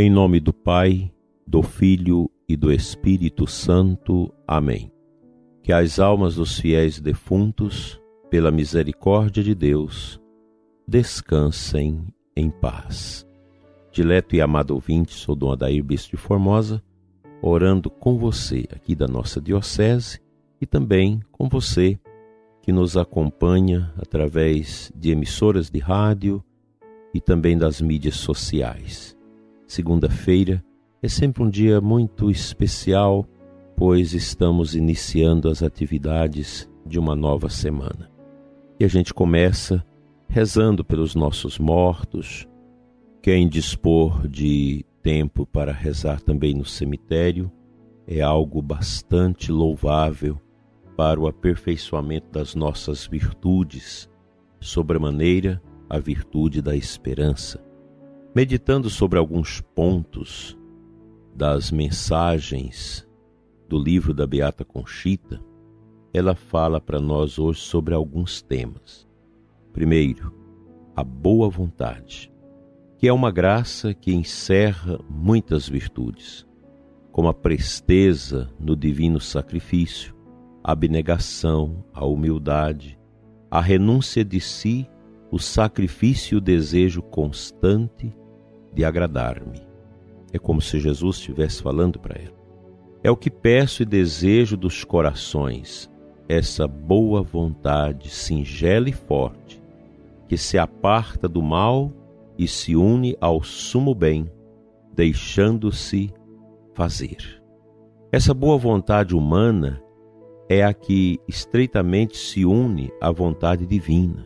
Em nome do Pai, do Filho e do Espírito Santo. Amém. Que as almas dos fiéis defuntos, pela misericórdia de Deus, descansem em paz. Dileto e amado ouvinte, sou Dom Adair Bispo de Formosa, orando com você aqui da nossa Diocese e também com você que nos acompanha através de emissoras de rádio e também das mídias sociais. Segunda-feira. É sempre um dia muito especial, pois estamos iniciando as atividades de uma nova semana. E a gente começa rezando pelos nossos mortos, quem dispor de tempo para rezar também no cemitério é algo bastante louvável para o aperfeiçoamento das nossas virtudes, sobremaneira a virtude da esperança meditando sobre alguns pontos das mensagens do livro da Beata Conchita, ela fala para nós hoje sobre alguns temas. Primeiro, a boa vontade, que é uma graça que encerra muitas virtudes, como a presteza no divino sacrifício, a abnegação, a humildade, a renúncia de si, o sacrifício e o desejo constante de agradar-me. É como se Jesus estivesse falando para ela. É o que peço e desejo dos corações, essa boa vontade singela e forte, que se aparta do mal e se une ao sumo bem, deixando-se fazer. Essa boa vontade humana é a que estreitamente se une à vontade divina,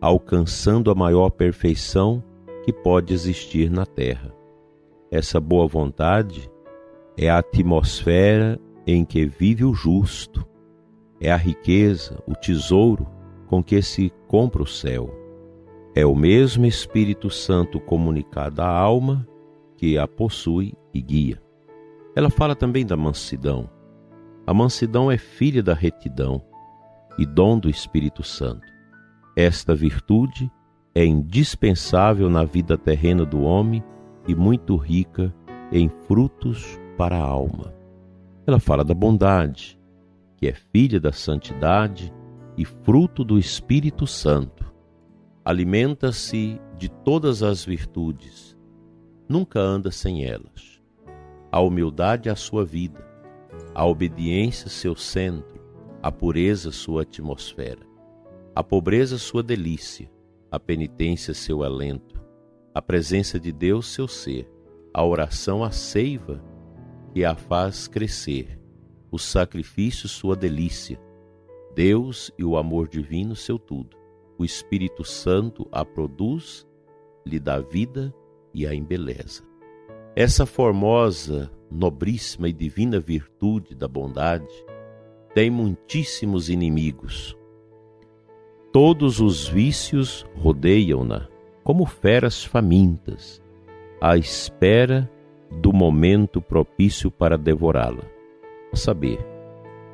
alcançando a maior perfeição que pode existir na Terra. Essa boa vontade é a atmosfera em que vive o justo, é a riqueza, o tesouro com que se compra o céu. É o mesmo Espírito Santo comunicado à alma que a possui e guia. Ela fala também da mansidão. A mansidão é filha da retidão e dom do Espírito Santo. Esta virtude é indispensável na vida terrena do homem e muito rica em frutos para a alma. Ela fala da bondade, que é filha da santidade e fruto do Espírito Santo. Alimenta-se de todas as virtudes, nunca anda sem elas. A humildade é a sua vida, a obediência seu centro, a pureza sua atmosfera, a pobreza sua delícia, a penitência seu alento, a presença de Deus seu ser, a oração a seiva que a faz crescer, o sacrifício sua delícia, Deus e o amor divino seu tudo. O Espírito Santo a produz, lhe dá vida e a embeleza. Essa formosa, nobríssima e divina virtude da bondade tem muitíssimos inimigos, Todos os vícios rodeiam-na, como feras famintas, à espera do momento propício para devorá-la. A saber,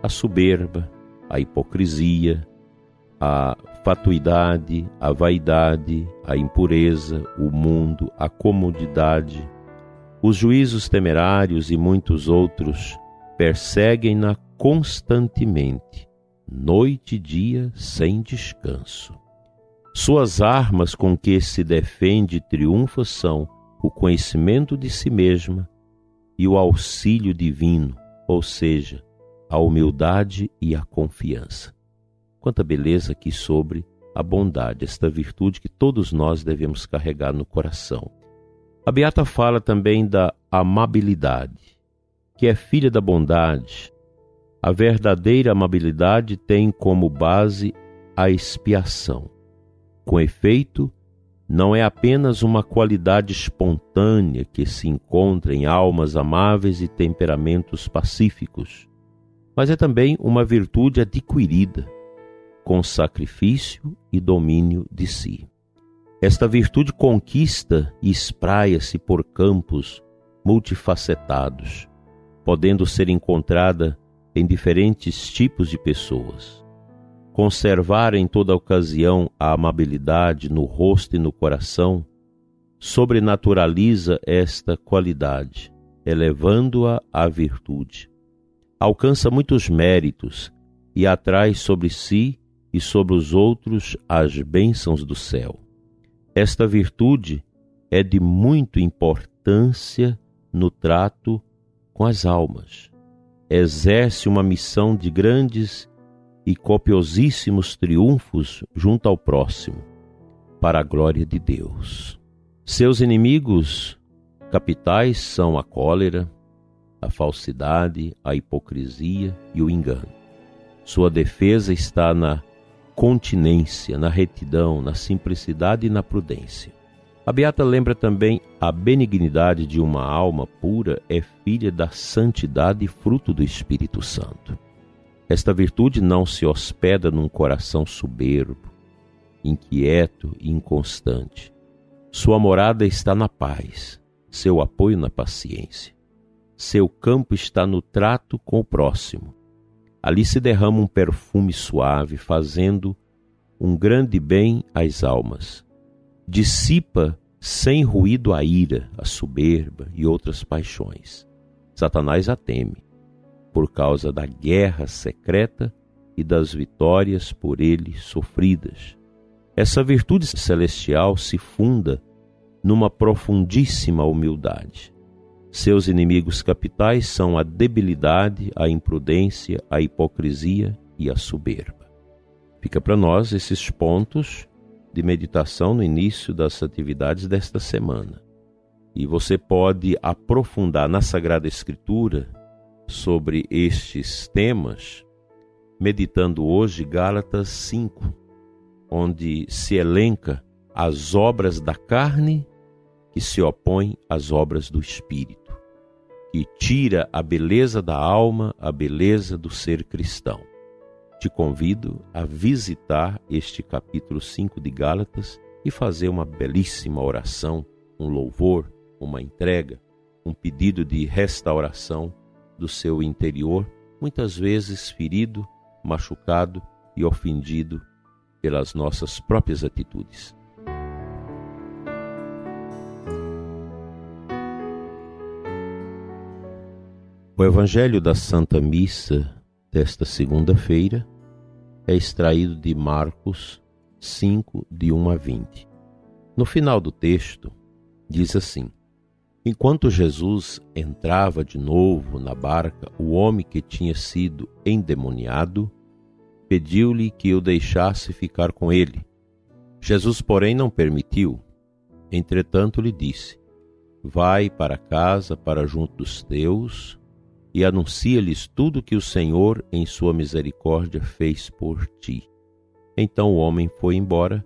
a soberba, a hipocrisia, a fatuidade, a vaidade, a impureza, o mundo, a comodidade, os juízos temerários e muitos outros perseguem-na constantemente noite e dia sem descanso. Suas armas com que se defende e triunfa são o conhecimento de si mesma e o auxílio divino, ou seja, a humildade e a confiança. Quanta beleza aqui sobre a bondade, esta virtude que todos nós devemos carregar no coração. A Beata fala também da amabilidade, que é filha da bondade, a verdadeira amabilidade tem como base a expiação. Com efeito, não é apenas uma qualidade espontânea que se encontra em almas amáveis e temperamentos pacíficos, mas é também uma virtude adquirida com sacrifício e domínio de si. Esta virtude conquista e espraia-se por campos multifacetados, podendo ser encontrada em diferentes tipos de pessoas. Conservar em toda ocasião a amabilidade no rosto e no coração sobrenaturaliza esta qualidade, elevando-a à virtude. Alcança muitos méritos e atrai sobre si e sobre os outros as bênçãos do céu. Esta virtude é de muita importância no trato com as almas. Exerce uma missão de grandes e copiosíssimos triunfos junto ao próximo, para a glória de Deus. Seus inimigos capitais são a cólera, a falsidade, a hipocrisia e o engano. Sua defesa está na continência, na retidão, na simplicidade e na prudência. A Beata lembra também a benignidade de uma alma pura é filha da santidade e fruto do Espírito Santo. Esta virtude não se hospeda num coração soberbo, inquieto e inconstante. Sua morada está na paz, seu apoio na paciência. Seu campo está no trato com o próximo. Ali se derrama um perfume suave, fazendo um grande bem às almas. Dissipa sem ruído a ira, a soberba e outras paixões. Satanás a teme por causa da guerra secreta e das vitórias por ele sofridas. Essa virtude celestial se funda numa profundíssima humildade. Seus inimigos capitais são a debilidade, a imprudência, a hipocrisia e a soberba. Fica para nós esses pontos de meditação no início das atividades desta semana. E você pode aprofundar na Sagrada Escritura sobre estes temas, meditando hoje Gálatas 5, onde se elenca as obras da carne que se opõem às obras do Espírito, que tira a beleza da alma, a beleza do ser cristão. Te convido a visitar este capítulo 5 de Gálatas e fazer uma belíssima oração, um louvor, uma entrega, um pedido de restauração do seu interior, muitas vezes ferido, machucado e ofendido pelas nossas próprias atitudes. O Evangelho da Santa Missa desta segunda-feira é extraído de Marcos 5, de 1 a 20. No final do texto, diz assim: Enquanto Jesus entrava de novo na barca, o homem que tinha sido endemoniado pediu-lhe que o deixasse ficar com ele. Jesus, porém, não permitiu. Entretanto, lhe disse: Vai para casa, para junto dos teus, e anuncia-lhes tudo que o Senhor, em sua misericórdia, fez por ti. Então o homem foi embora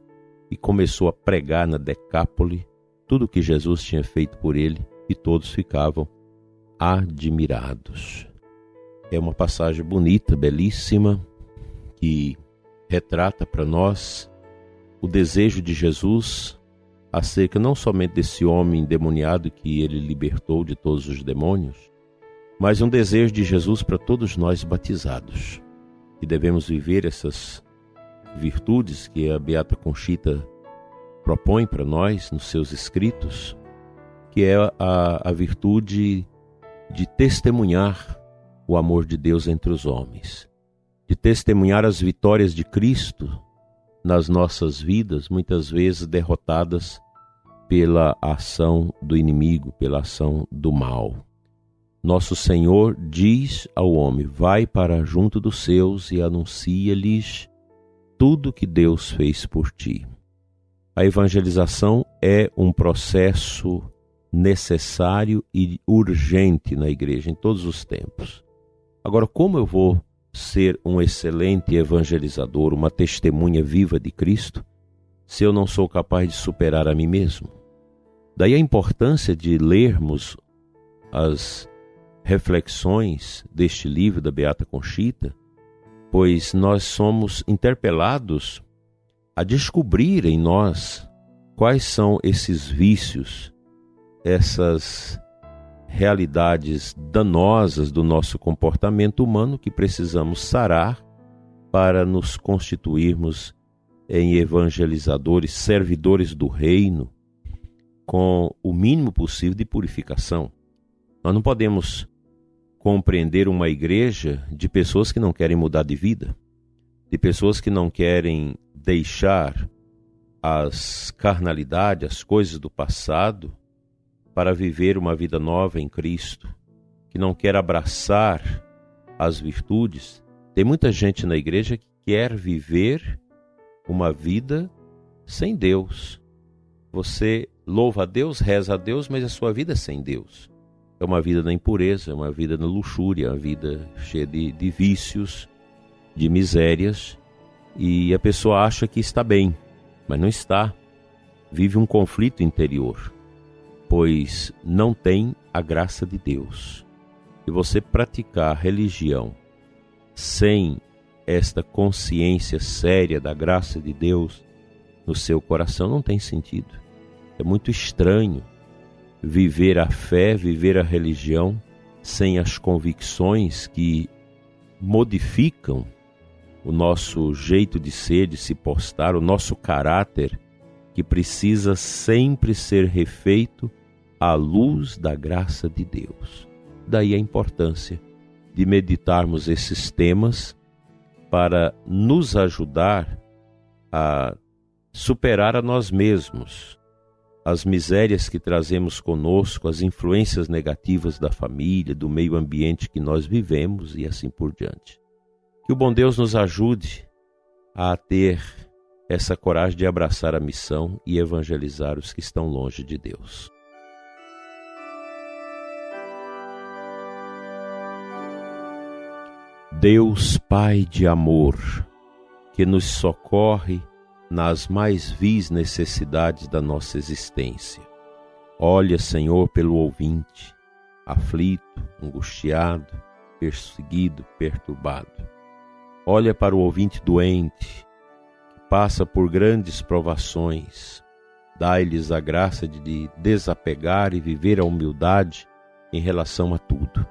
e começou a pregar na Decápole tudo que Jesus tinha feito por ele e todos ficavam admirados. É uma passagem bonita, belíssima, que retrata para nós o desejo de Jesus acerca não somente desse homem endemoniado que ele libertou de todos os demônios, mas um desejo de Jesus para todos nós batizados, que devemos viver essas virtudes que a Beata Conchita propõe para nós nos seus escritos, que é a, a virtude de testemunhar o amor de Deus entre os homens, de testemunhar as vitórias de Cristo nas nossas vidas, muitas vezes derrotadas pela ação do inimigo, pela ação do mal. Nosso Senhor diz ao homem: Vai para junto dos seus e anuncia-lhes tudo que Deus fez por ti. A evangelização é um processo necessário e urgente na igreja em todos os tempos. Agora, como eu vou ser um excelente evangelizador, uma testemunha viva de Cristo, se eu não sou capaz de superar a mim mesmo? Daí a importância de lermos as reflexões deste livro da Beata Conchita, pois nós somos interpelados a descobrir em nós quais são esses vícios, essas realidades danosas do nosso comportamento humano que precisamos sarar para nos constituirmos em evangelizadores, servidores do reino, com o mínimo possível de purificação. Nós não podemos compreender uma igreja de pessoas que não querem mudar de vida, de pessoas que não querem deixar as carnalidades, as coisas do passado, para viver uma vida nova em Cristo, que não quer abraçar as virtudes. Tem muita gente na igreja que quer viver uma vida sem Deus. Você louva a Deus, reza a Deus, mas a sua vida é sem Deus. É uma vida na impureza, é uma vida na luxúria, uma vida cheia de, de vícios, de misérias, e a pessoa acha que está bem, mas não está. Vive um conflito interior, pois não tem a graça de Deus. E você praticar religião sem esta consciência séria da graça de Deus no seu coração não tem sentido. É muito estranho viver a fé, viver a religião sem as convicções que modificam o nosso jeito de ser, de se postar, o nosso caráter, que precisa sempre ser refeito à luz da graça de Deus. Daí a importância de meditarmos esses temas para nos ajudar a superar a nós mesmos, as misérias que trazemos conosco, as influências negativas da família, do meio ambiente que nós vivemos e assim por diante. Que o bom Deus nos ajude a ter essa coragem de abraçar a missão e evangelizar os que estão longe de Deus. Deus Pai de amor, que nos socorre nas mais vis necessidades da nossa existência. Olha, Senhor, pelo ouvinte, aflito, angustiado, perseguido, perturbado. Olha para o ouvinte doente, que passa por grandes provações. Dai-lhes a graça de desapegar e viver a humildade em relação a tudo.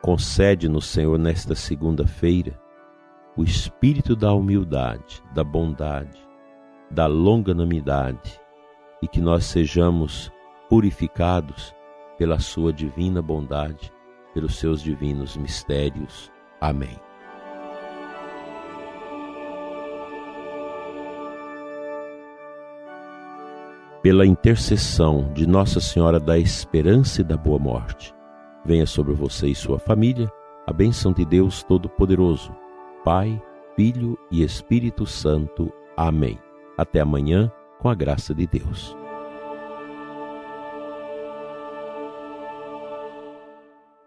Concede-nos, Senhor, nesta segunda-feira, o espírito da humildade, da bondade, da longanimidade e que nós sejamos purificados pela Sua divina bondade, pelos seus divinos mistérios. Amém. Pela intercessão de Nossa Senhora da Esperança e da Boa Morte, venha sobre você e sua família a bênção de Deus Todo-Poderoso, Pai, Filho e Espírito Santo. Amém. Até amanhã, com a graça de Deus.